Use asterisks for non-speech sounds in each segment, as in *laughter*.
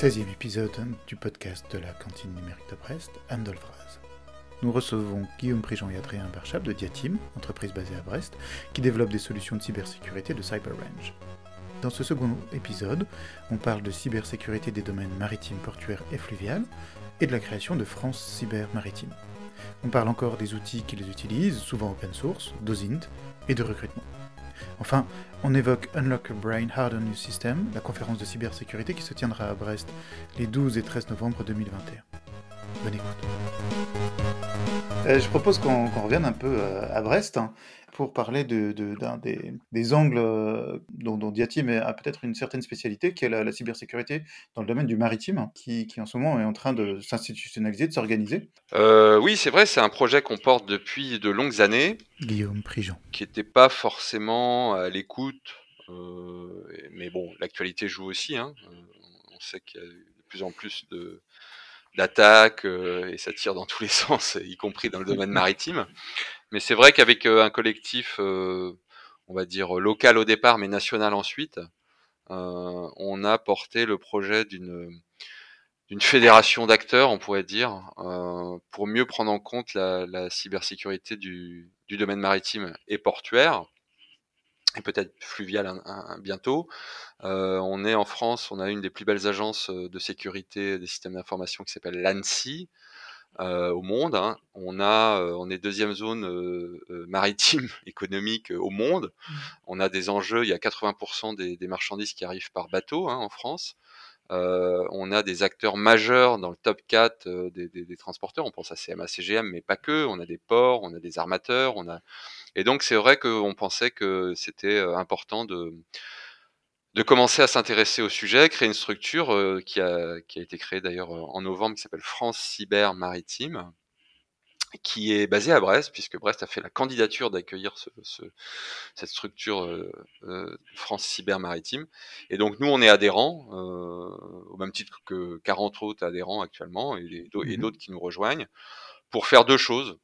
16e épisode du podcast de la cantine numérique de Brest, Andolphrase. Nous recevons Guillaume Prigent et Adrien Barchab de Diatim, entreprise basée à Brest, qui développe des solutions de cybersécurité de CyberRange. Dans ce second épisode, on parle de cybersécurité des domaines maritimes, portuaires et fluviales, et de la création de France Cyber Maritime. On parle encore des outils qui les utilisent, souvent open source, d'OSINT et de recrutement. Enfin, on évoque Unlock a Brain Harden New System, la conférence de cybersécurité qui se tiendra à Brest les 12 et 13 novembre 2021. Bonne écoute. Euh, je propose qu'on revienne un peu euh, à Brest. Hein pour parler de, d'un des, des, angles euh, dont, dont Diatim a peut-être une certaine spécialité, qui est la, cybersécurité dans le domaine du maritime, qui, qui, en ce moment est en train de s'institutionnaliser, de s'organiser. Euh, oui, c'est vrai, c'est un projet qu'on porte depuis de longues années. Guillaume Prigent. Qui n'était pas forcément à l'écoute, euh, mais bon, l'actualité joue aussi. Hein. On sait qu'il y a de plus en plus de d'attaques et ça tire dans tous les *laughs* sens, y compris dans le domaine maritime. Mais c'est vrai qu'avec euh, un collectif, euh, on va dire local au départ, mais national ensuite, euh, on a porté le projet d'une fédération d'acteurs, on pourrait dire, pour mieux prendre en compte la, cybersécurité du, domaine maritime et portuaire, et peut-être fluvial bientôt. on est en France, on a une des plus belles agences de sécurité des systèmes d'information qui s'appelle l'ANSI, au monde. Hein. On a, euh, on est deuxième zone euh, maritime *laughs* économique au monde. Mmh. On a des enjeux. Il y a 80% des, des, marchandises qui arrivent par bateau hein, en France. on a des acteurs majeurs dans le top 4 des, des, des, transporteurs. On pense à CMA, CGM, mais pas que. On a des ports, on a des armateurs, on a. Et donc c'est vrai qu'on pensait que c'était important de de commencer à s'intéresser au sujet, créer une structure euh, qui, a, qui a été créée d'ailleurs euh, en novembre, qui s'appelle France Cyber Maritime, qui est basée à Brest, puisque Brest a fait la candidature d'accueillir ce, ce, cette structure euh, France Cyber Maritime. Et donc nous, on est adhérents, au même titre que 40 autres adhérents actuellement, et, et mmh d'autres qui nous rejoignent, pour faire deux choses.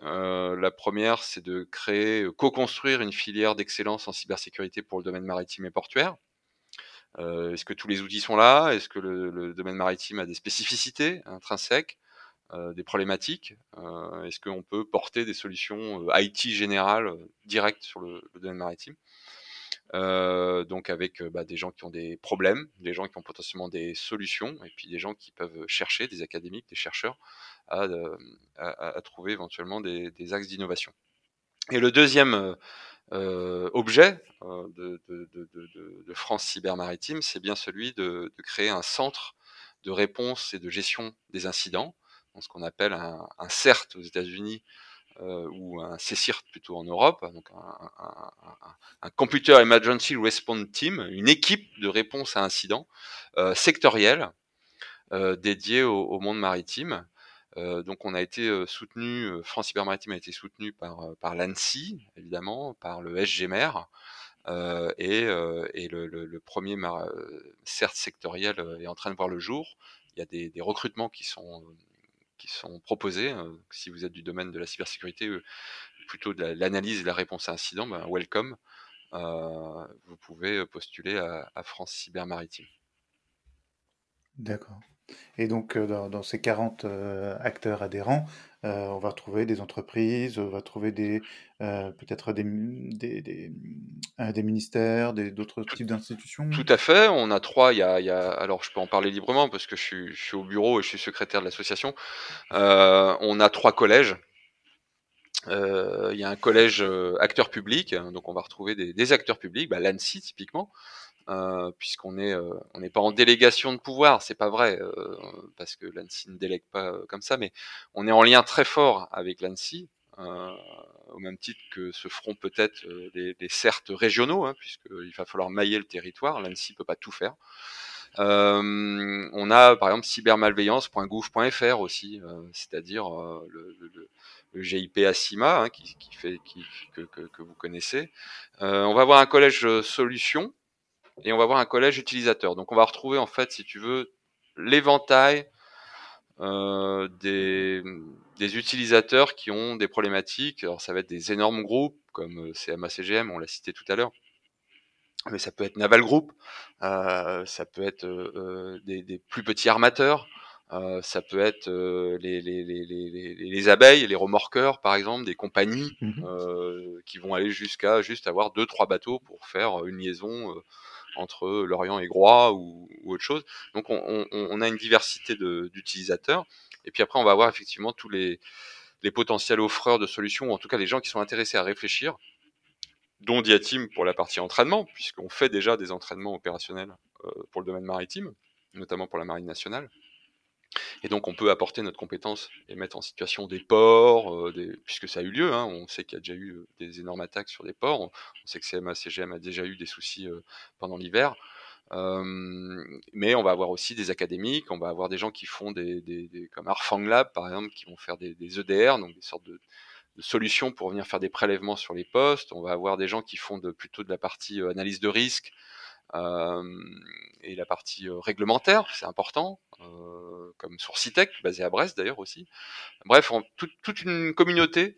la première, c'est de créer, co-construire une filière d'excellence en cybersécurité pour le domaine maritime et portuaire. Euh, est-ce que tous les outils sont là? Est-ce que le, domaine maritime a des spécificités intrinsèques, euh, des problématiques? Euh, Est-ce qu'on peut porter des solutions IT générales directes sur le, domaine maritime? Donc avec bah, des gens qui ont des problèmes, des gens qui ont potentiellement des solutions, et puis des gens qui peuvent chercher, des académiques, des chercheurs, à, trouver éventuellement des, des axes d'innovation. Et le deuxième objet euh, de, de, de, de, France Cyber Maritime, c'est bien celui de, créer un centre de réponse et de gestion des incidents, ce qu'on appelle un, un, CERT aux États-Unis euh, ou un CECIRT plutôt en Europe, donc un, un, un, Computer Emergency Response Team, une équipe de réponse à incidents euh, sectorielle euh, dédiée au, au, monde maritime. Euh, donc on a été euh, soutenu, euh, France Cyber Maritime a été soutenu par, par l'ANSI, évidemment, par le SGMER, et, et le, premier CERT sectoriel est en train de voir le jour. Il y a des, recrutements qui sont, proposés. si vous êtes du domaine de la cybersécurité, plutôt de l'analyse et la réponse à incident, ben, welcome. vous pouvez postuler à, à France Cyber Maritime. D'accord. Et donc, euh, dans, ces 40 euh, acteurs adhérents, euh, on va retrouver des entreprises, on va trouver des, peut-être des, des, des, ministères, d'autres types d'institutions. Tout à fait. On a trois. Il y a, il y a, alors, je peux en parler librement parce que je suis, je suis au bureau et je suis secrétaire de l'association. on a trois collèges. il y a un collège acteurs publics, donc on va retrouver des, des acteurs publics, bah, l'ANSI typiquement, euh, puisqu'on est euh, on n'est pas en délégation de pouvoir, c'est pas vrai euh, parce que l'ANSI ne délègue pas comme ça, mais on est en lien très fort avec l'ANSI. au même titre que se feront peut-être les, les certes régionaux, hein, puisqu'il va falloir mailler le territoire. L'ANSI peut pas tout faire. Euh, on a par exemple cybermalveillance.gouv.fr aussi, euh, c'est-à-dire euh, le, le, le, GIP ASIMA hein, qui, qui, fait qui, que, que, que, vous connaissez. on va avoir un collège solutions et on va avoir un collège utilisateur. Donc on va retrouver en fait, si tu veux, l'éventail euh, des, des, utilisateurs qui ont des problématiques. Alors ça va être des énormes groupes comme euh, CMA CGM, on l'a cité tout à l'heure. Mais ça peut être Naval Group, ça peut être des, plus petits armateurs, ça peut être les, les, abeilles, les remorqueurs par exemple, des compagnies mmh qui vont aller jusqu'à juste avoir deux trois bateaux pour faire une liaison entre Lorient et Groix ou, autre chose. Donc on, a une diversité d'utilisateurs. Et puis après on va avoir effectivement tous les, potentiels offreurs de solutions, ou en tout cas les gens qui sont intéressés à réfléchir dont Diatim pour la partie entraînement, puisqu'on fait déjà des entraînements opérationnels euh, pour le domaine maritime, notamment pour la marine nationale. Et donc on peut apporter notre compétence et mettre en situation des ports, euh, puisque ça a eu lieu, hein. on sait qu'il y a déjà eu euh, des énormes attaques sur des ports, on, sait que CMA, CGM a déjà eu des soucis pendant l'hiver, mais on va avoir aussi des académiques, on va avoir des gens qui font des, comme Arfang Lab par exemple, qui vont faire des, EDR, donc des sortes de, solutions pour venir faire des prélèvements sur les postes. On va avoir des gens qui font plutôt de la partie euh, analyse de risque et la partie euh, réglementaire, c'est important, euh, comme Sourcitech, basé à Brest d'ailleurs aussi. Bref, toute une communauté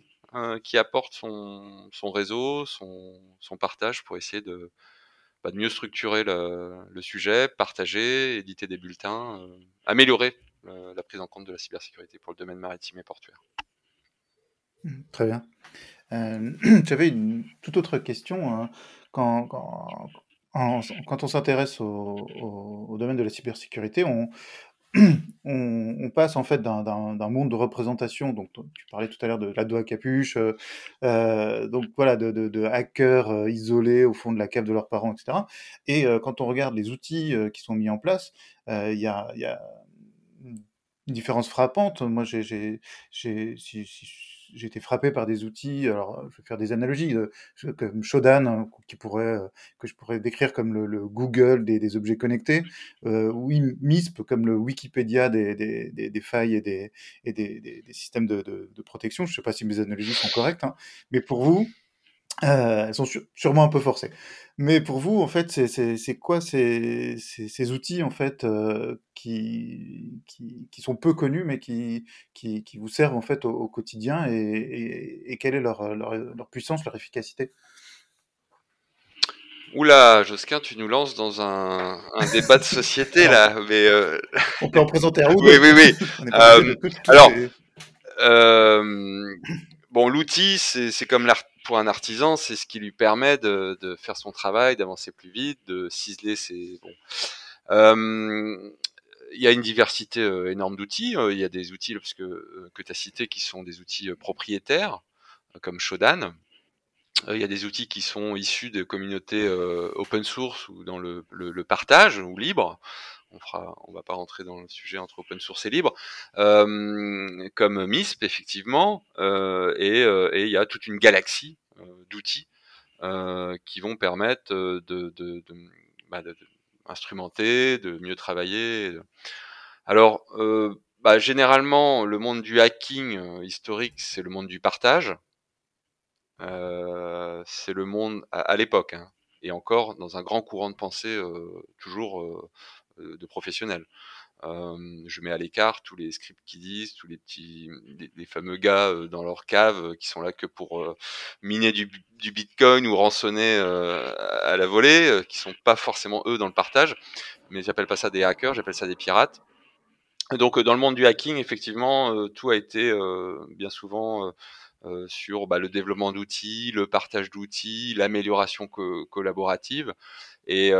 qui apporte son, réseau, son, partage pour essayer de, bah, mieux structurer le, sujet, partager, éditer des bulletins, améliorer la prise en compte de la cybersécurité pour le domaine maritime et portuaire. Mmh, très bien. Euh, *clears throat* j'avais une toute autre question. Hein. Quand, quand, on s'intéresse au, domaine de la cybersécurité, on, *clears throat* passe en fait d'un monde de représentation. Donc, tu parlais tout à l'heure de l'ado à capuche, euh, euh, donc voilà, de, hackers isolés au fond de la cave de leurs parents, etc. Et quand on regarde les outils qui sont mis en place, il y a, y, a, une différence frappante. Moi, j'ai, j'ai été frappé par des outils, alors je vais faire des analogies, comme Shodan, hein, qui pourrait, que je pourrais décrire comme le, Google des, objets connectés, euh, ou MISP comme le Wikipédia des, failles et des, systèmes de, de, protection. Je ne sais pas si mes analogies sont correctes, hein. mais pour vous, euh, elles sont sûrement un peu forcées. Mais pour vous, en fait, c'est quoi ces, ces, outils en fait euh, qui, qui, sont peu connus, mais qui, qui, vous servent en fait au, quotidien et, et, quelle est leur, leur, puissance, leur efficacité? Oula, Josquin, tu nous lances dans un, un débat de société là, *laughs* mais euh, on peut en présenter un ou deux. Oui, oui, *laughs* oui. alors, *laughs* bon, l'outil, c'est comme l'art pour un artisan, c'est ce qui lui permet de, faire son travail, d'avancer plus vite, de ciseler ses. Bon. il y a une diversité euh, énorme d'outils. Euh, il y a des outils parce que, euh, que tu as cités qui sont des outils propriétaires, comme Shodan. il y a des outils qui sont issus de communautés open source ou dans le, partage ou libre on fera, on va pas rentrer dans le sujet entre open source et libre, comme MISP effectivement, et il y a toute une galaxie d'outils qui vont permettre de, de, bah, instrumenter, de mieux travailler. Alors, bah, généralement, le monde du hacking historique, c'est le monde du partage. c'est le monde à, l'époque, hein, et encore dans un grand courant de pensée, toujours de professionnels. Je mets à l'écart tous les scripts qui disent, tous les petits, les, fameux gars dans leur cave qui sont là que pour miner du, bitcoin ou rançonner à la volée, qui sont pas forcément eux dans le partage, mais j'appelle pas ça des hackers, j'appelle ça des pirates. donc dans le monde du hacking, effectivement, tout a été bien souvent sur bah, le développement d'outils, le partage d'outils, l'amélioration collaborative. Et,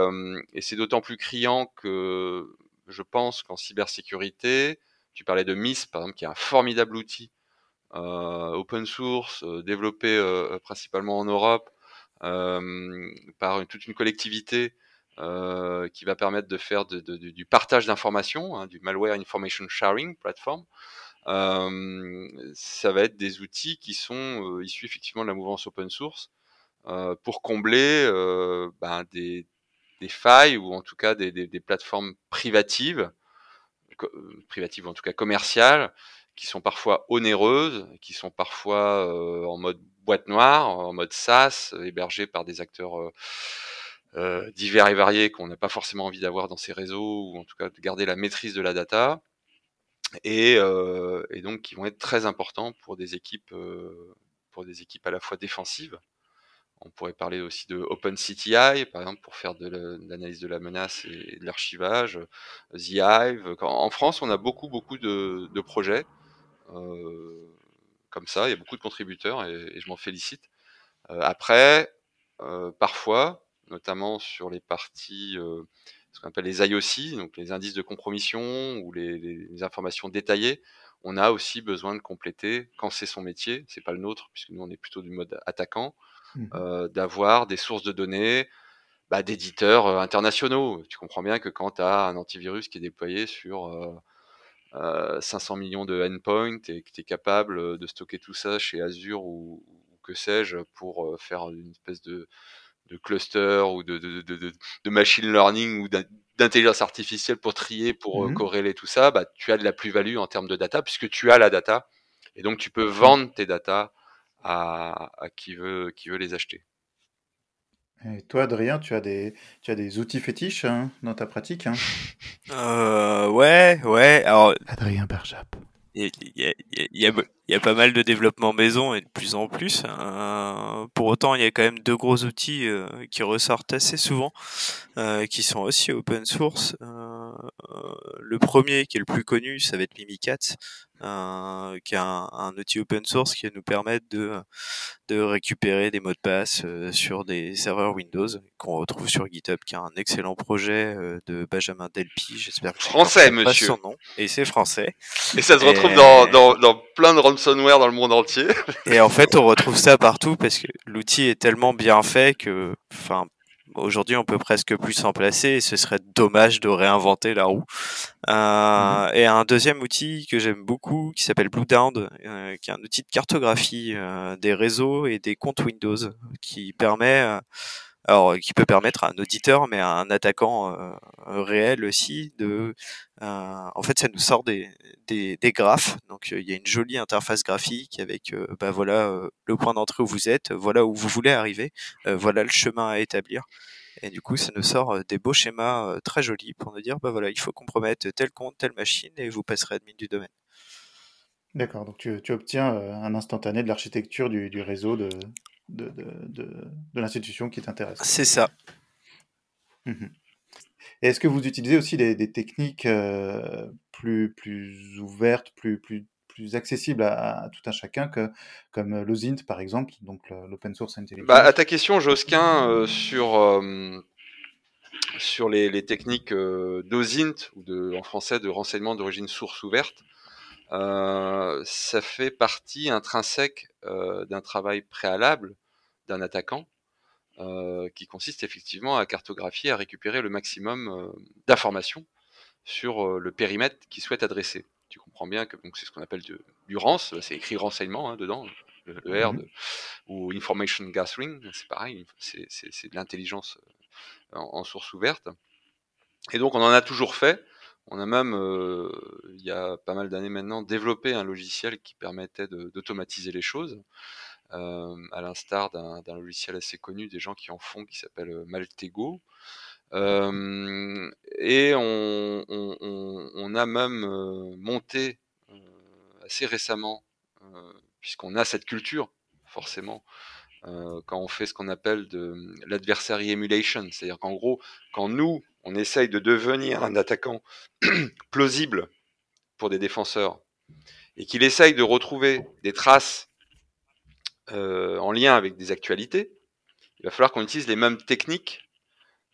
c'est d'autant plus criant que je pense qu'en cybersécurité, tu parlais de MIS, par exemple, qui est un formidable outil open source, développé principalement en Europe par toute une collectivité qui va permettre de faire du partage d'informations, hein, du malware information sharing platform. ça va être des outils qui sont issus effectivement de la mouvance open source pour combler ben, des, des failles ou en tout cas des, plateformes privatives, euh, privatives en tout cas commerciales, qui sont parfois onéreuses, qui sont parfois euh, en mode boîte noire, en mode SaaS, hébergées par des acteurs euh, divers et variés qu'on n'a pas forcément envie d'avoir dans ces réseaux, ou en tout cas de garder la maîtrise de la data, et, et donc qui vont être très importants pour des équipes, pour des équipes à la fois défensives, On pourrait parler aussi de OpenCTI, par exemple, pour faire de l'analyse de la menace et de l'archivage. The Hive. En France, on a beaucoup, beaucoup de, projets comme ça. Il y a beaucoup de contributeurs et, je m'en félicite. après, parfois, notamment sur les parties ce qu'on appelle les IOC, donc les indices de compromission ou les, informations détaillées, on a aussi besoin de compléter quand c'est son métier, c'est pas le nôtre puisque nous on est plutôt du mode attaquant. Euh, d'avoir des sources de données bah, d'éditeurs euh, internationaux. Tu comprends bien que quand tu as un antivirus qui est déployé sur 500 euh, millions de endpoints et que tu es capable de stocker tout ça chez Azure ou que sais-je pour faire une espèce de, de cluster ou de, de, de, machine learning ou d'intelligence artificielle pour trier, pour mmh corréler tout ça, bah, tu as de la plus-value en termes de data puisque tu as la data et donc tu peux mmh. vendre tes data à, à qui, veut, qui veut les acheter. Et toi, Adrien, tu as des, tu as des outils fétiches hein, dans ta pratique hein? Euh, Ouais, ouais. Alors, Adrien Berjap. Il y a, y, a, y a, pas mal de développement maison et de plus en plus. Hein. pour autant, il y a quand même deux gros outils euh, qui ressortent assez souvent, euh, qui sont aussi open source. Euh, le premier, qui est le plus connu, ça va être Mimikat, euh, qui est un, un, outil open source qui va nous permettre de, de récupérer des mots de passe sur des serveurs Windows qu'on retrouve sur GitHub, qui est un excellent projet de Benjamin Delpy. J'espère que français, monsieur. Son nom. Et c'est français. Et ça se retrouve dans, dans, dans, plein de ransomware dans le monde entier. Et en fait, on retrouve ça partout parce que l'outil est tellement bien fait que, enfin, Aujourd'hui, on peut presque plus s'en placer et ce serait dommage de réinventer la roue. Euh, mhm. Et un deuxième outil que j'aime beaucoup qui s'appelle Bluedown, euh, qui est un outil de cartographie euh, des réseaux et des comptes Windows qui permet euh, alors qui peut permettre à un auditeur, mais à un attaquant euh, réel aussi, de, euh, en fait, ça nous sort des, graphes. Donc, il y a une jolie interface graphique avec, euh, bah voilà, le point d'entrée où vous êtes, voilà où vous voulez arriver, voilà le chemin à établir. Et du coup, ça nous sort des beaux schémas très jolis pour nous dire, bah voilà, il faut compromettre tel compte, telle machine, et vous passerez admin du domaine. D'accord, donc tu, tu obtiens un instantané de l'architecture du, du réseau de, de, de, l'institution qui t'intéresse. C'est ça. Mhm. est-ce que vous utilisez aussi des, techniques euh, plus, plus ouvertes, plus, plus, plus accessibles à, tout un chacun, que, comme l'OSINT par exemple, donc l'Open Source Intelligence? Bah, À ta question, Josquin, euh, sur, euh, sur les, les techniques d'OSINT, ou de, en français de renseignement d'origine source ouverte, ça fait partie intrinsèque d'un travail préalable d'un attaquant, euh, qui consiste effectivement à cartographier, à récupérer le maximum euh, d'informations sur euh, le périmètre qu'il souhaite adresser. Tu comprends bien que c'est ce qu'on appelle du, du RANS, c'est écrit renseignement hein, dedans, le, R, mmh ou Information Gathering, c'est pareil, c'est de l'intelligence en, source ouverte. Et donc on en a toujours fait. On a même, il y a pas mal d'années maintenant, développé un logiciel qui permettait d'automatiser les choses. À l'instar d'un logiciel assez connu, des gens qui en font, qui s'appelle Maltego. Et on, on, a même monté assez récemment, puisqu'on a cette culture, forcément, quand on fait ce qu'on appelle de l'adversary emulation, c'est-à-dire qu'en gros, quand nous, on essaye de devenir un attaquant *clears throat* plausible pour des défenseurs, et qu'il essaye de retrouver des traces euh, en lien avec des actualités, il va falloir qu'on utilise les mêmes techniques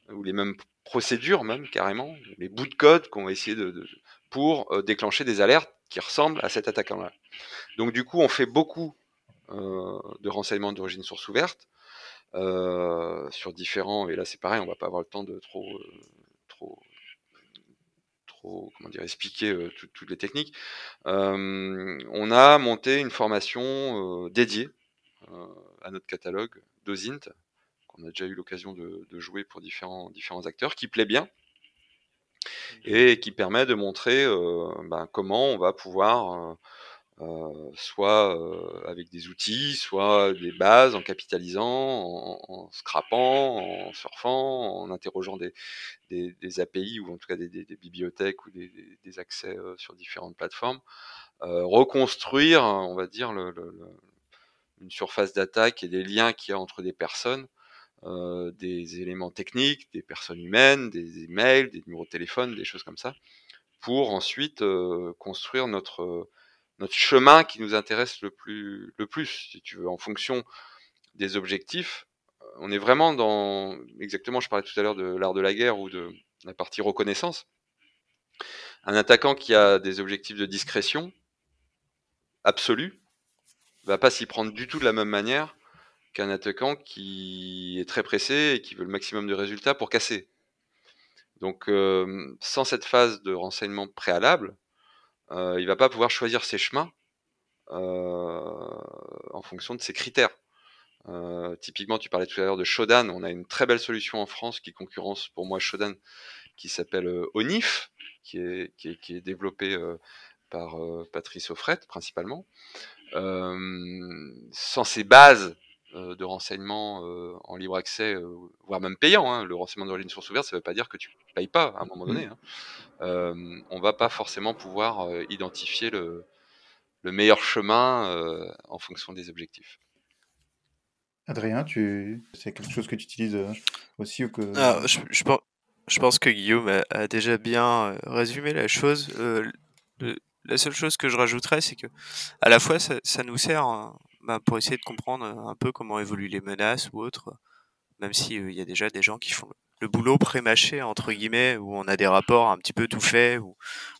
ou les mêmes procédures même carrément, les bouts de code qu'on va essayer de, pour euh, déclencher des alertes qui ressemblent à cet attaquant-là. Donc du coup, on fait beaucoup euh, de renseignements d'origine source ouverte sur différents. Et là, c'est pareil, on va pas avoir le temps de trop, trop, comment dire, expliquer toutes les techniques. on a monté une formation dédiée à notre catalogue d'Ozint, qu'on a déjà eu l'occasion de, jouer pour différents, différents acteurs, qui plaît bien et qui permet de montrer euh, ben, comment on va pouvoir, euh, soit avec des outils, soit des bases, en capitalisant, en, scrapant, en surfant, en interrogeant des, des, API ou en tout cas des, bibliothèques ou des, accès sur différentes plateformes, reconstruire, on va dire, le une surface d'attaque et des liens qu'il y a entre des personnes, euh, des éléments techniques, des personnes humaines, des emails, des numéros de téléphone, des choses comme ça, pour ensuite euh, construire notre notre chemin qui nous intéresse le plus le plus, si tu veux, en fonction des objectifs. On est vraiment dans exactement, je parlais tout à l'heure de l'art de la guerre ou de la partie reconnaissance. Un attaquant qui a des objectifs de discrétion absolue va pas s'y prendre du tout de la même manière qu'un attaquant qui est très pressé et qui veut le maximum de résultats pour casser. Donc, euh, sans cette phase de renseignement préalable, euh, il va pas pouvoir choisir ses chemins euh, en fonction de ses critères. Euh, typiquement, tu parlais tout à l'heure de Shodan. On a une très belle solution en France qui concurrence pour moi Shodan, qui s'appelle Onif, qui est, qui est, qui est développé par Patrice Offret principalement. Sans ces bases de renseignement en libre accès, voire même payant. Hein. Le renseignement de ligne source ouverte, ça ne veut pas dire que tu ne payes pas à un moment donné. Hein. Euh, on va pas forcément pouvoir identifier le, le, meilleur chemin en fonction des objectifs. Adrien, tu... c'est quelque chose que tu utilises aussi ou que... Ah, je, je, pense, je, pense, que Guillaume a, déjà bien résumé la chose. La seule chose que je rajouterais, c'est que à la fois ça, nous sert hein, bah, pour essayer de comprendre un peu comment évoluent les menaces ou autres, même s'il il y a déjà des gens qui font le boulot pré-mâché entre guillemets où on a des rapports un petit peu tout faits où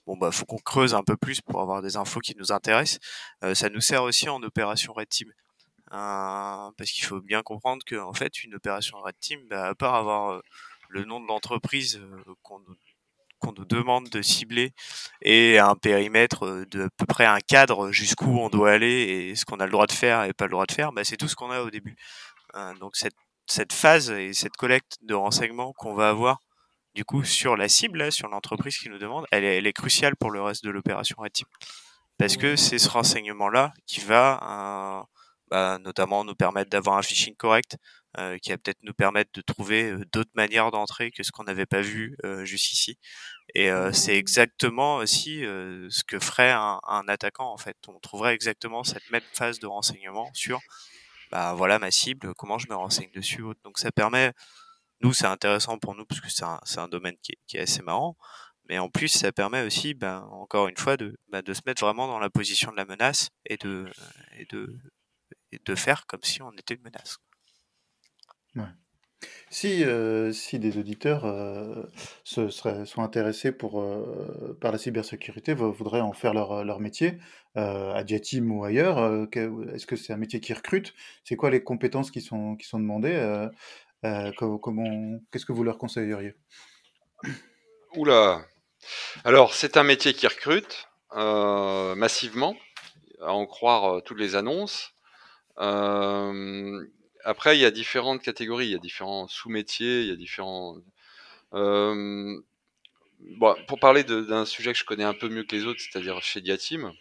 bon bah faut qu'on creuse un peu plus pour avoir des infos qui nous intéressent. Euh, ça nous sert aussi en opération red team euh, parce qu'il faut bien comprendre que en fait une opération red team bah, à part avoir euh, le nom de l'entreprise qu'on qu'on nous demande de cibler et un périmètre de à peu près un cadre jusqu'où on doit aller et ce qu'on a le droit de faire et pas le droit de faire, bah, c'est tout ce qu'on a au début. donc cette cette phase et cette collecte de renseignements qu'on va avoir du coup sur la cible, sur l'entreprise qui nous demande, elle est, elle est, cruciale pour le reste de l'opération Red Team. Parce que c'est ce renseignement-là qui va euh, bah, notamment nous permettre d'avoir un phishing correct, euh, qui va peut-être nous permettre de trouver euh, d'autres manières d'entrer que ce qu'on n'avait pas vu euh, jusqu'ici. Et euh, c'est exactement aussi ce que ferait un, un, attaquant en fait. On trouverait exactement cette même phase de renseignement sur bah voilà ma cible, comment je me renseigne dessus. Donc ça permet, nous c'est intéressant pour nous parce que c'est un, un, domaine qui est, qui est, assez marrant, mais en plus ça permet aussi, bah, encore une fois, de, bah, de se mettre vraiment dans la position de la menace et de, et de, et de faire comme si on était une menace. Ouais. Si, euh, si des auditeurs euh, se seraient, sont intéressés pour, euh, par la cybersécurité, voudraient en faire leur, leur métier, euh, à Diatim ou ailleurs, euh, est-ce que c'est un métier qui recrute? C'est quoi les compétences qui sont, qui sont demandées comment, Qu'est-ce que vous leur conseilleriez? Oula Alors, c'est un métier qui recrute massivement, à en croire toutes les annonces. Euh, après, il y a différentes catégories, il y a différents sous-métiers, il y a différents. Bon, pour parler d'un sujet que je connais un peu mieux que les autres, c'est-à-dire chez Diatim,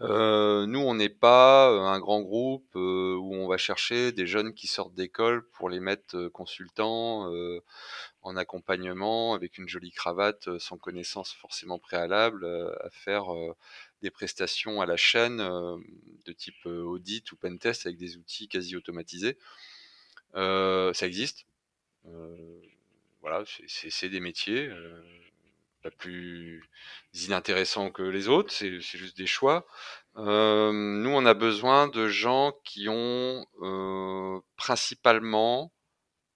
nous, on n'est pas un grand groupe où on va chercher des jeunes qui sortent d'école pour les mettre consultants en accompagnement avec une jolie cravate, sans connaissance forcément préalable, à faire des prestations à la chaîne euh, de type euh, audit ou pentest avec des outils quasi automatisés. Euh, ça existe. voilà, c'est des métiers pas plus inintéressants que les autres, c'est juste des choix. Nous, on a besoin de gens qui ont principalement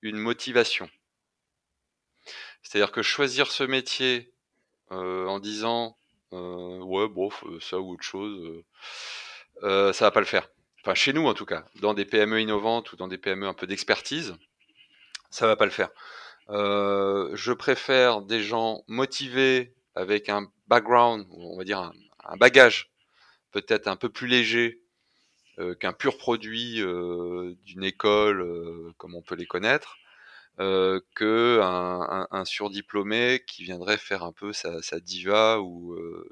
une motivation. C'est-à-dire que choisir ce métier en disant euh, ouais, bon, ça ou autre chose, euh, euh, ça va pas le faire. Enfin, chez nous en tout cas, dans des PME innovantes ou dans des PME un peu d'expertise, ça va pas le faire. je préfère des gens motivés avec un background, on va dire un, bagage peut-être un peu plus léger euh, qu'un pur produit euh, d'une école euh, comme on peut les connaître, euh, que un, un, un, surdiplômé qui viendrait faire un peu sa, sa diva ou euh,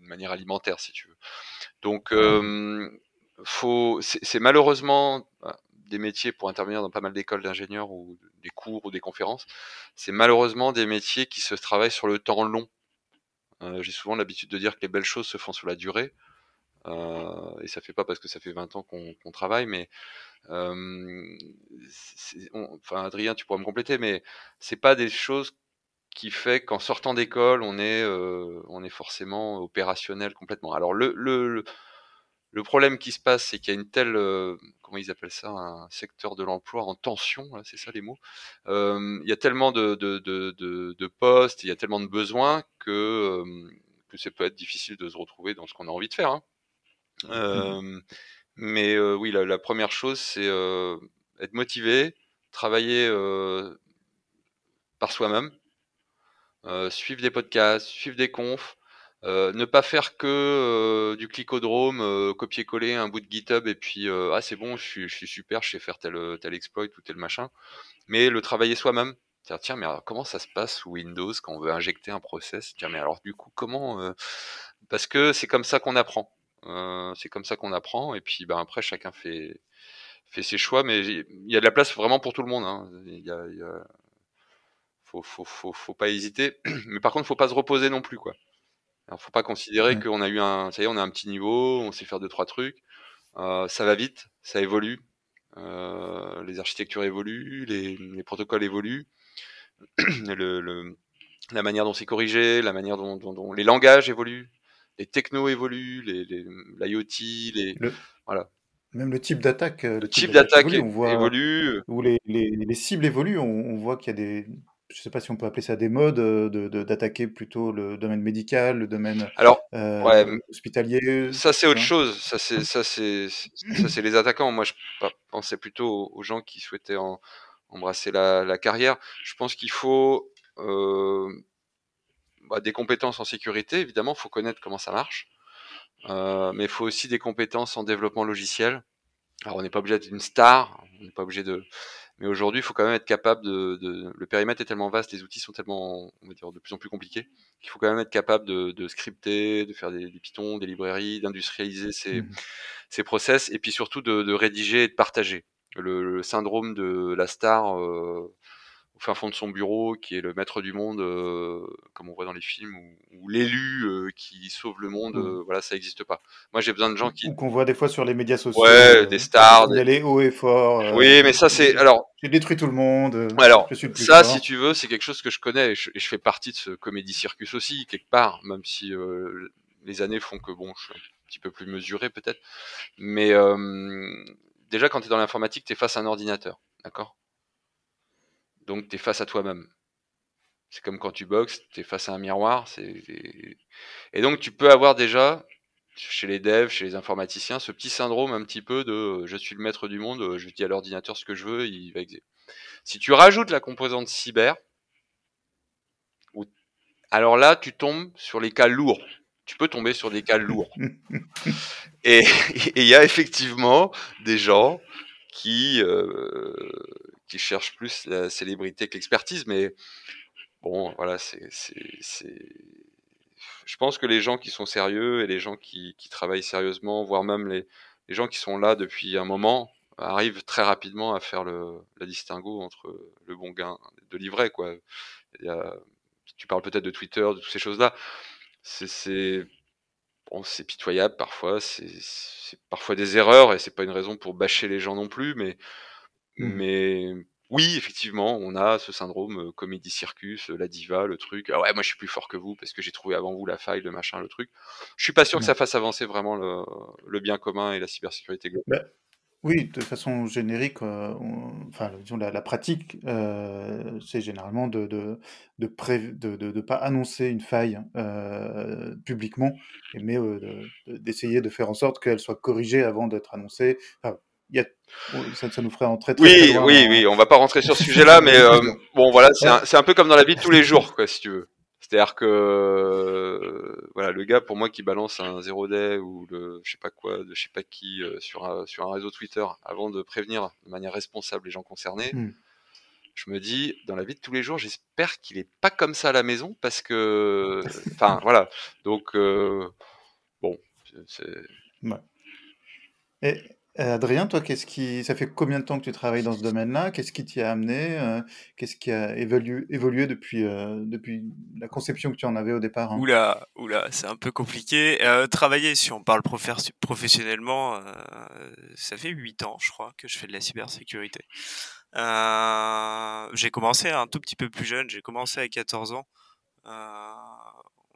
de manière alimentaire, si tu veux. Donc, euh, faut, c'est malheureusement des métiers pour intervenir dans pas mal d'écoles d'ingénieurs ou des cours ou des conférences. C'est malheureusement des métiers qui se travaillent sur le temps long. Euh, J'ai souvent l'habitude de dire que les belles choses se font sur la durée. Euh, et ça fait pas parce que ça fait 20 ans qu'on travaille, mais euh, enfin Adrien, tu pourras me compléter, mais c'est pas des choses qui fait qu'en sortant d'école, on est euh, on est forcément opérationnel complètement. Alors le, le, le problème qui se passe, c'est qu'il y a une telle, comment ils appellent ça, un secteur de l'emploi en tension, c'est ça les mots. Il y a tellement de, de, de, de, postes, il y a tellement de besoins que, que ça peut être difficile de se retrouver dans ce qu'on a envie de faire. Hein. Mmh mais oui, la, première chose, c'est être motivé, travailler par soi-même, suivre des podcasts, suivre des confs, ne pas faire que du clicodrome, copier-coller un bout de GitHub et puis ah c'est bon, je suis, super, je sais faire tel, tel exploit ou tel machin, mais le travailler soi-même. Tiens, tiens, mais alors, comment ça se passe sous Windows quand on veut injecter un process? Tiens, mais alors du coup, comment Parce que c'est comme ça qu'on apprend. Euh, c'est comme ça qu'on apprend. Et puis ben, après, chacun fait, fait ses choix. Mais il y a de la place vraiment pour tout le monde. Hein. Il y a, faut, faut, faut, faut, pas hésiter. *clears throat* Mais par contre, faut pas se reposer non plus. Quoi. Alors, faut pas considérer qu'on a eu un, ça y est, on a un petit niveau, on sait faire deux trois trucs. Euh, ça va vite, ça évolue. Euh, les architectures évoluent, les, les protocoles évoluent, *clears throat* le, le, la manière dont c'est corrigé, la manière dont, dont, dont, les langages évoluent les technos évoluent, les, l'IoT, les, voilà. Même le type d'attaque. Euh, le type d'attaque évolue. Où les, les, cibles évoluent, on, voit qu'il y a des. Je ne sais pas si on peut appeler ça des modes euh, de, d'attaquer plutôt le domaine médical, le domaine Alors, euh, hospitalier. Ça c'est autre chose. Ça c'est ça c'est ça c'est les attaquants. Moi je pensais plutôt aux gens qui souhaitaient embrasser la, la, carrière. Je pense qu'il faut bah, des compétences en sécurité, évidemment, il faut connaître comment ça marche. Euh, mais il faut aussi des compétences en développement logiciel. Alors on n'est pas obligé d'être une star, on n'est pas obligé de. Mais aujourd'hui, il faut quand même être capable de, de, Le périmètre est tellement vaste, les outils sont tellement, on va dire, de plus en plus compliqués, qu'il faut quand même être capable de, de scripter, de faire des, des Python, des librairies, d'industrialiser ces, mmh. ces process, et puis surtout de, de rédiger et de partager. Le, le syndrome de la star. Euh, au fin fond de son bureau, qui est le maître du monde, euh, comme on voit dans les films, ou, l'élu euh, qui sauve le monde, mmh. euh, voilà, ça n'existe pas. Moi, j'ai besoin de gens qui. Ou qu'on voit des fois sur les médias sociaux. Ouais, des stars. Des... Aller haut et fort. oui, mais ça, c'est. Alors. J'ai détruit tout le monde. Alors, ça, si tu veux, c'est quelque chose que je connais, et je, fais partie de ce comédie circus aussi, quelque part, même si les années font que, bon, je suis un petit peu plus mesuré, peut-être. Mais déjà, quand tu es dans l'informatique, tu es face à un ordinateur, d'accord? Donc tu es face à toi-même. C'est comme quand tu boxes, tu es face à un miroir. Et donc tu peux avoir déjà, chez les devs, chez les informaticiens, ce petit syndrome un petit peu de euh, je suis le maître du monde, euh, je dis à l'ordinateur ce que je veux, il va exécuter. Si tu rajoutes la composante cyber, alors là tu tombes sur les cas lourds. Tu peux tomber sur des cas lourds. *laughs* *laughs* et il y a effectivement des gens qui, euh, qui cherchent plus la célébrité que l'expertise, mais bon, voilà, c'est, je pense que les gens qui sont sérieux et les gens qui, travaillent sérieusement, voire même les, gens qui sont là depuis un moment, arrivent très rapidement à faire le, la distinguo entre le bon gain de livret, quoi. Tu parles peut-être de Twitter, de toutes ces choses-là. C'est, bon, c'est pitoyable parfois, c'est, parfois des erreurs et c'est pas une raison pour bâcher les gens non plus, mais Mmh. Mais oui, effectivement, on a ce syndrome euh, comédie circus, euh, la diva, le truc. Ah ouais, moi je suis plus fort que vous parce que j'ai trouvé avant vous la faille, le machin, le truc. Je suis pas sûr que ça fasse avancer vraiment le, bien commun et la cybersécurité globale. Bah, oui, de façon générique, euh, enfin, disons, la, pratique, c'est généralement de de de, de, pas annoncer une faille publiquement, mais d'essayer de faire en sorte qu'elle soit corrigée avant d'être annoncée ça, nous ferait entrer très, oui, oui, oui, on va pas rentrer sur ce sujet-là, mais euh, *laughs* bon, voilà, c'est un, peu comme dans la vie de tous les jours, quoi, si tu veux. C'est-à-dire que euh, voilà, le gars pour moi qui balance un 0 day ou le je sais pas quoi de je sais pas qui euh, sur un, sur un réseau Twitter avant de prévenir de manière responsable les gens concernés, hmm. je me dis dans la vie de tous les jours, j'espère qu'il est pas comme ça à la maison parce que enfin voilà. Donc bon, c'est Et Adrien, toi, qu'est-ce qui, ça fait combien de temps que tu travailles dans ce domaine-là? Qu'est-ce qui t'y a amené? euh, qu'est-ce qui a évolué, euh, depuis la conception que tu en avais au départ? hein? Oula, oula, c'est un peu compliqué. Euh, travailler, si on parle professionnellement, euh, ça fait 8 ans, je crois, que je fais de la cybersécurité. Euh, j'ai commencé un tout petit peu plus jeune, j'ai commencé à 14 ans.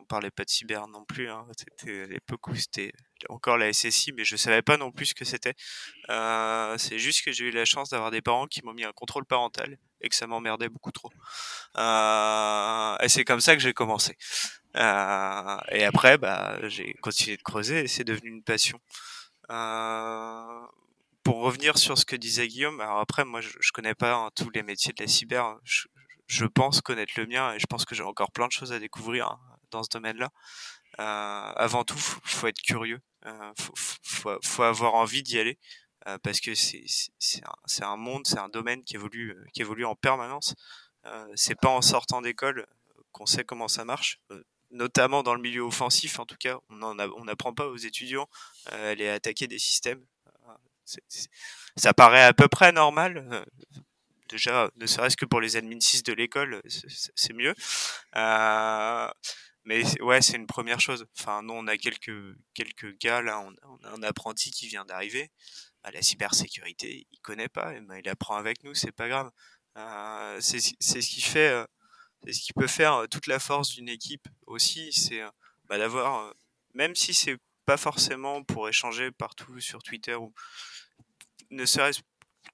Parlait pas de cyber non plus, hein. C'était à l'époque où c'était encore la SSI, mais je savais pas non plus ce que c'était. Euh, c'est juste que j'ai eu la chance d'avoir des parents qui m'ont mis un contrôle parental et que ça m'emmerdait beaucoup trop. Euh, et c'est comme ça que j'ai commencé. Euh, et après, bah, j'ai continué de creuser et c'est devenu une passion. Pour revenir sur ce que disait Guillaume, alors après, moi, je, je connais pas hein, tous les métiers de la cyber. Je, je pense connaître le mien et je pense que j'ai encore plein de choses à découvrir hein, dans ce domaine-là. Euh, avant tout, faut, faut être curieux, euh, faut, faut, avoir envie d'y aller euh, parce que c'est un, monde, c'est un domaine qui évolue qui évolue en permanence. C'est pas en sortant d'école qu'on sait comment ça marche. Notamment dans le milieu offensif, en tout cas, on n'apprend pas aux étudiants à aller attaquer des systèmes. Ça paraît à peu près normal, déjà, ne serait-ce que pour les admin 6 de l'école, c'est mieux. Mais ouais, c'est une première chose. Enfin, nous, on a quelques, quelques gars, là, on, a un apprenti qui vient d'arriver. À la cybersécurité, il connaît pas, et ben, il apprend avec nous, c'est pas grave. Euh, c'est ce qui fait, euh, c'est ce qui peut faire euh, toute la force d'une équipe aussi, c'est euh, bah, d'avoir, même si c'est pas forcément pour échanger partout sur Twitter ou ne serait-ce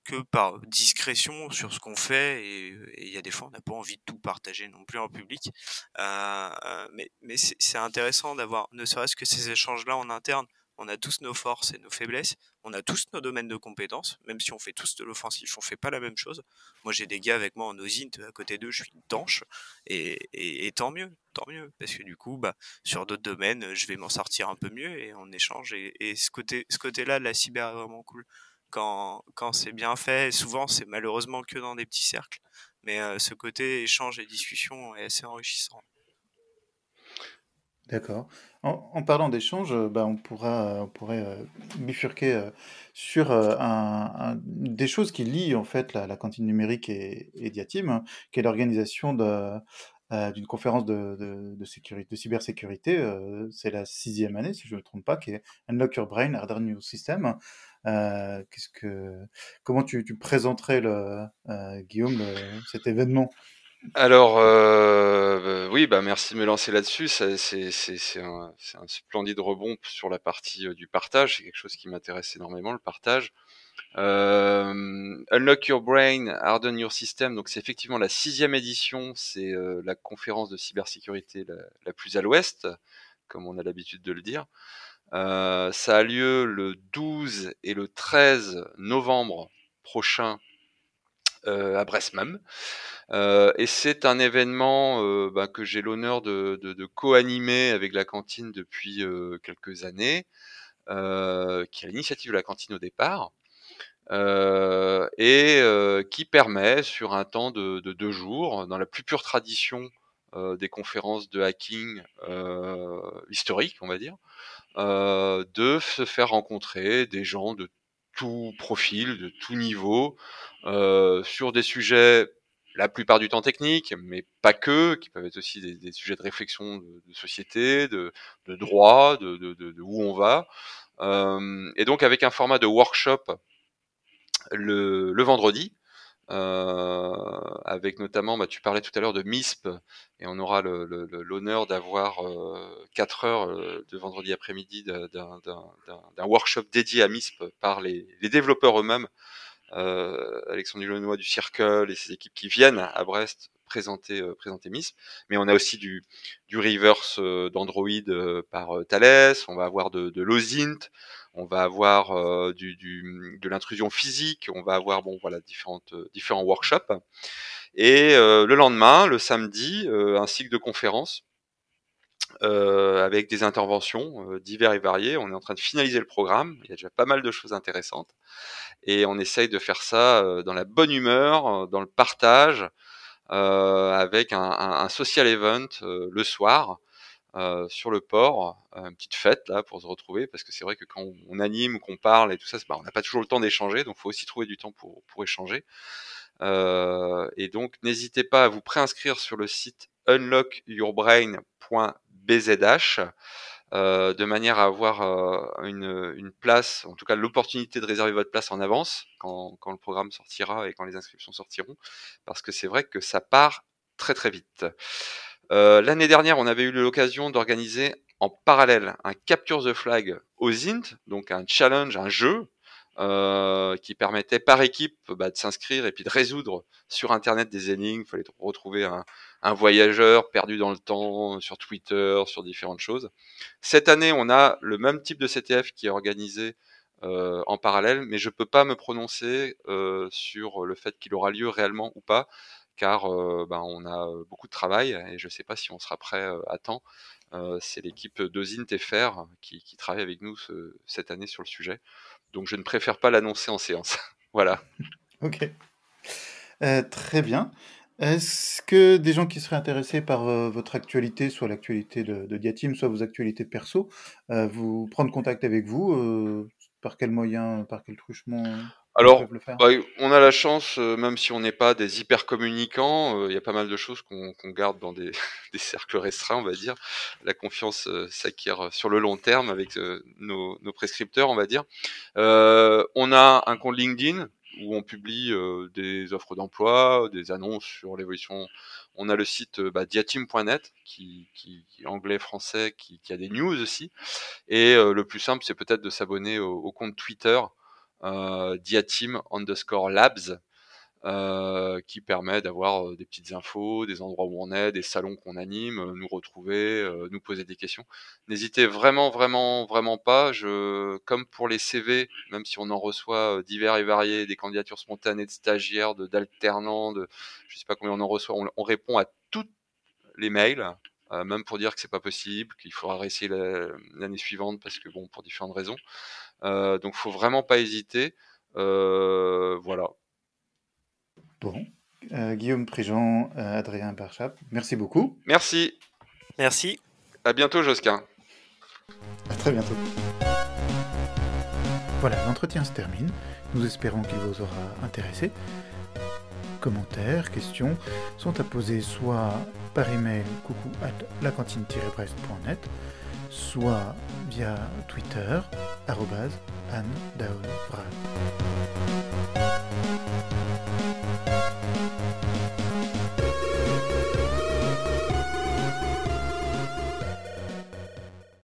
que par discrétion sur ce qu'on fait et il y a des fois on n'a pas envie de tout partager non plus en public. Euh, mais, mais c'est intéressant d'avoir ne serait-ce que ces échanges là en interne on a tous nos forces et nos faiblesses on a tous nos domaines de compétences même si on fait tous de l'offensif on fait pas la même chose. Moi j'ai des gars avec moi en OSINT à côté d'eux je suis une tanche et, et, tant mieux tant mieux. Parce que du coup bah sur d'autres domaines je vais m'en sortir un peu mieux et on échange et, ce côté ce côté de la cyber est vraiment cool quand, c'est bien fait. Souvent, c'est malheureusement que dans des petits cercles, mais euh, ce côté échange et discussion est assez enrichissant. D'accord. En, parlant d'échange, bah, on, pourra, pourrait euh, bifurquer euh, sur euh, des choses qui lient en fait la, cantine numérique et, et Diatim, hein, qui est l'organisation d'une conférence de, de, de, sécurité, de cybersécurité. c'est la sixième année, si je ne me trompe pas, qui est Unlock Your Brain, Harder New System. Euh, qu'est-ce que, comment tu, présenterais le, euh, Guillaume cet événement? Alors euh, oui, bah merci de me lancer là-dessus. C'est un, splendide rebond sur la partie du partage. C'est quelque chose qui m'intéresse énormément, le partage. Unlock Your Brain, Harden Your System. Donc c'est effectivement la sixième édition. C'est la conférence de cybersécurité la plus à l'ouest, comme on a l'habitude de le dire. Euh, ça a lieu le 12 et le 13 novembre prochain euh, à Brest même. Euh, et c'est un événement bah, que j'ai l'honneur de, co-animer avec la cantine depuis quelques années, qui est l'initiative de la cantine au départ. Et qui permet, sur un temps de, de, deux jours, dans la plus pure tradition des conférences de hacking historiques, on va dire, de se faire rencontrer des gens de tout profil, de tout niveau, sur des sujets la plupart du temps techniques, mais pas que, qui peuvent être aussi des, des sujets de réflexion de, de société, de, de droit, de, de, où on va. Euh, et donc avec un format de workshop le, le vendredi, euh, avec notamment, bah, tu parlais tout à l'heure de MISP, et on aura l'honneur d'avoir euh, 4 heures euh, de vendredi après-midi d'un workshop dédié à MISP par les, les développeurs eux-mêmes, euh, Alexandre Dulenois du Circle et ses équipes qui viennent à Brest présenter, euh, présenter MISP. Mais on a aussi du, du reverse d'Android par Thales, on va avoir de, de on va avoir euh, de l'intrusion physique, on va avoir bon voilà euh, différents workshops. Et euh, le lendemain, le samedi, un cycle de conférences avec des interventions divers et variées. On est en train de finaliser le programme. Il y a déjà pas mal de choses intéressantes et on essaye de faire ça dans la bonne humeur, dans le partage, avec un social event le soir sur le port, une petite fête là pour se retrouver, parce que c'est vrai que quand on anime, qu'on parle et tout ça, bah, on n'a pas toujours le temps d'échanger, donc il faut aussi trouver du temps pour, pour échanger. et donc n'hésitez pas à vous préinscrire sur le site unlockyourbrain.bzh. Euh, de manière à avoir euh, une, place, en tout cas l'opportunité de réserver votre place en avance quand, le programme sortira et quand les inscriptions sortiront, parce que c'est vrai que ça part très très vite. Euh, l'année dernière, on avait eu l'occasion d'organiser en parallèle un Capture the Flag aux Int, donc un challenge, un jeu euh, qui permettait par équipe bah, de s'inscrire et puis de résoudre sur Internet des énigmes. Il fallait retrouver un, voyageur perdu dans le temps sur Twitter, sur différentes choses. Cette année, on a le même type de CTF qui est organisé euh, en parallèle, mais je peux pas me prononcer sur le fait qu'il aura lieu réellement ou pas, car bah, on a beaucoup de travail et je ne sais pas si on sera prêt à temps. C'est l'équipe d'Ozint FR qui, travaille avec nous cette année sur le sujet. Donc je ne préfère pas l'annoncer en séance. *laughs* voilà. *laughs* Ok. Très bien. Est-ce que des gens qui seraient intéressés par votre actualité, soit l'actualité de, de, Diatim, soit vos actualités perso, euh, vous prendre contact avec vous Par quel moyen, par quel truchement? Alors, bah, on a la chance, euh, même si on n'est pas des hyper communicants, euh, il y a pas mal de choses qu'on garde dans *laughs* des, cercles restreints, on va dire. La confiance euh, s'acquiert sur le long terme avec nos, prescripteurs, on va dire. on a un compte LinkedIn où on publie des offres d'emploi, des annonces sur l'évolution. On a le site bah, diatim.net, qui, qui, anglais-français, qui, a des news aussi. Et le plus simple, c'est peut-être de s'abonner au compte Twitter euh, underscore labs, euh, qui permet d'avoir euh, des petites infos, des endroits où on est, des salons qu'on anime, nous retrouver, nous poser des questions. N'hésitez vraiment, vraiment, vraiment pas. Comme pour les CV, même si on en reçoit divers et variés, des candidatures spontanées de stagiaires, de d'alternants, de, je sais pas combien on en reçoit, on, répond à toutes les mails. même pour dire que c'est pas possible, qu'il faudra réessayer l'année suivante parce que bon, pour différentes raisons. Euh, donc, faut vraiment pas hésiter. Euh, voilà. Bon. Euh, Guillaume Prigent, Adrien Barchap, merci beaucoup. Merci. Merci. À bientôt, Josquin. À très bientôt. Voilà, l'entretien se termine. Nous espérons qu'il vous aura intéressé. Commentaires, questions sont à poser soit par email coucou at lacantine-brest.net, soit via Twitter, arrobase Anne